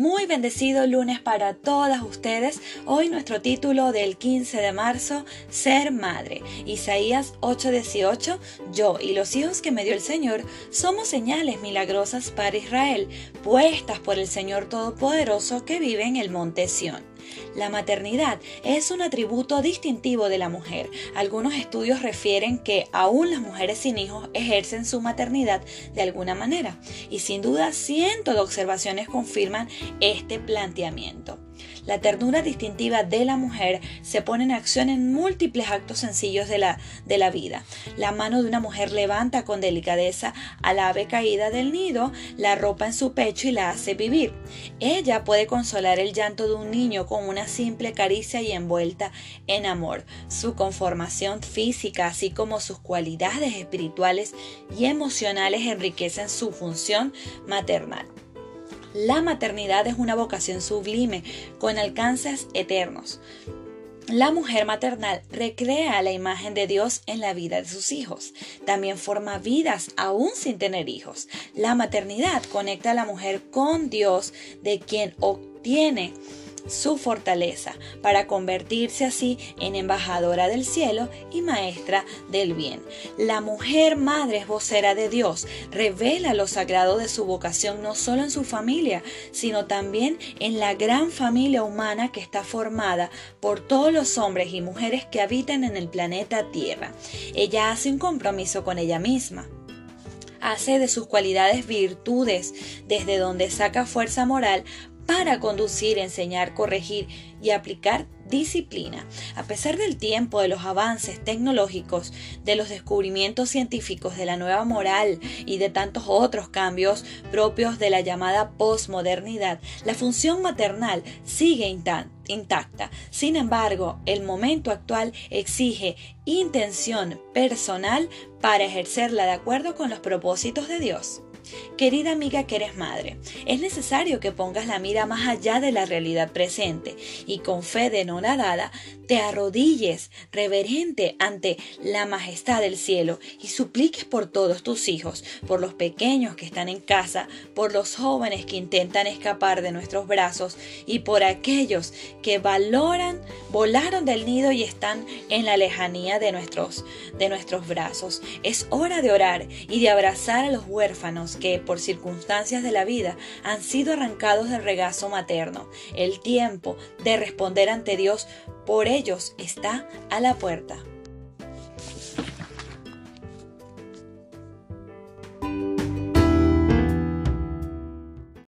Muy bendecido lunes para todas ustedes. Hoy nuestro título del 15 de marzo, Ser Madre. Isaías 8:18, Yo y los hijos que me dio el Señor somos señales milagrosas para Israel, puestas por el Señor Todopoderoso que vive en el monte Sión. La maternidad es un atributo distintivo de la mujer. Algunos estudios refieren que aún las mujeres sin hijos ejercen su maternidad de alguna manera y sin duda cientos de observaciones confirman este planteamiento. La ternura distintiva de la mujer se pone en acción en múltiples actos sencillos de la, de la vida. La mano de una mujer levanta con delicadeza al ave caída del nido, la ropa en su pecho y la hace vivir. Ella puede consolar el llanto de un niño con una simple caricia y envuelta en amor. Su conformación física, así como sus cualidades espirituales y emocionales, enriquecen su función maternal. La maternidad es una vocación sublime, con alcances eternos. La mujer maternal recrea la imagen de Dios en la vida de sus hijos. También forma vidas aún sin tener hijos. La maternidad conecta a la mujer con Dios, de quien obtiene su fortaleza para convertirse así en embajadora del cielo y maestra del bien. La mujer madre es vocera de Dios, revela lo sagrado de su vocación no solo en su familia, sino también en la gran familia humana que está formada por todos los hombres y mujeres que habitan en el planeta Tierra. Ella hace un compromiso con ella misma hace de sus cualidades virtudes, desde donde saca fuerza moral para conducir, enseñar, corregir y aplicar disciplina. A pesar del tiempo, de los avances tecnológicos, de los descubrimientos científicos, de la nueva moral y de tantos otros cambios propios de la llamada posmodernidad, la función maternal sigue intacta. Sin embargo, el momento actual exige intención personal para ejercerla de acuerdo con los propósitos de Dios. Querida amiga que eres madre, es necesario que pongas la mira más allá de la realidad presente y con fe de no nadada te arrodilles reverente ante la majestad del cielo y supliques por todos tus hijos, por los pequeños que están en casa, por los jóvenes que intentan escapar de nuestros brazos y por aquellos que valoran, volaron del nido y están en la lejanía de nuestros, de nuestros brazos. Es hora de orar y de abrazar a los huérfanos que por circunstancias de la vida han sido arrancados del regazo materno. El tiempo de responder ante Dios por ellos está a la puerta.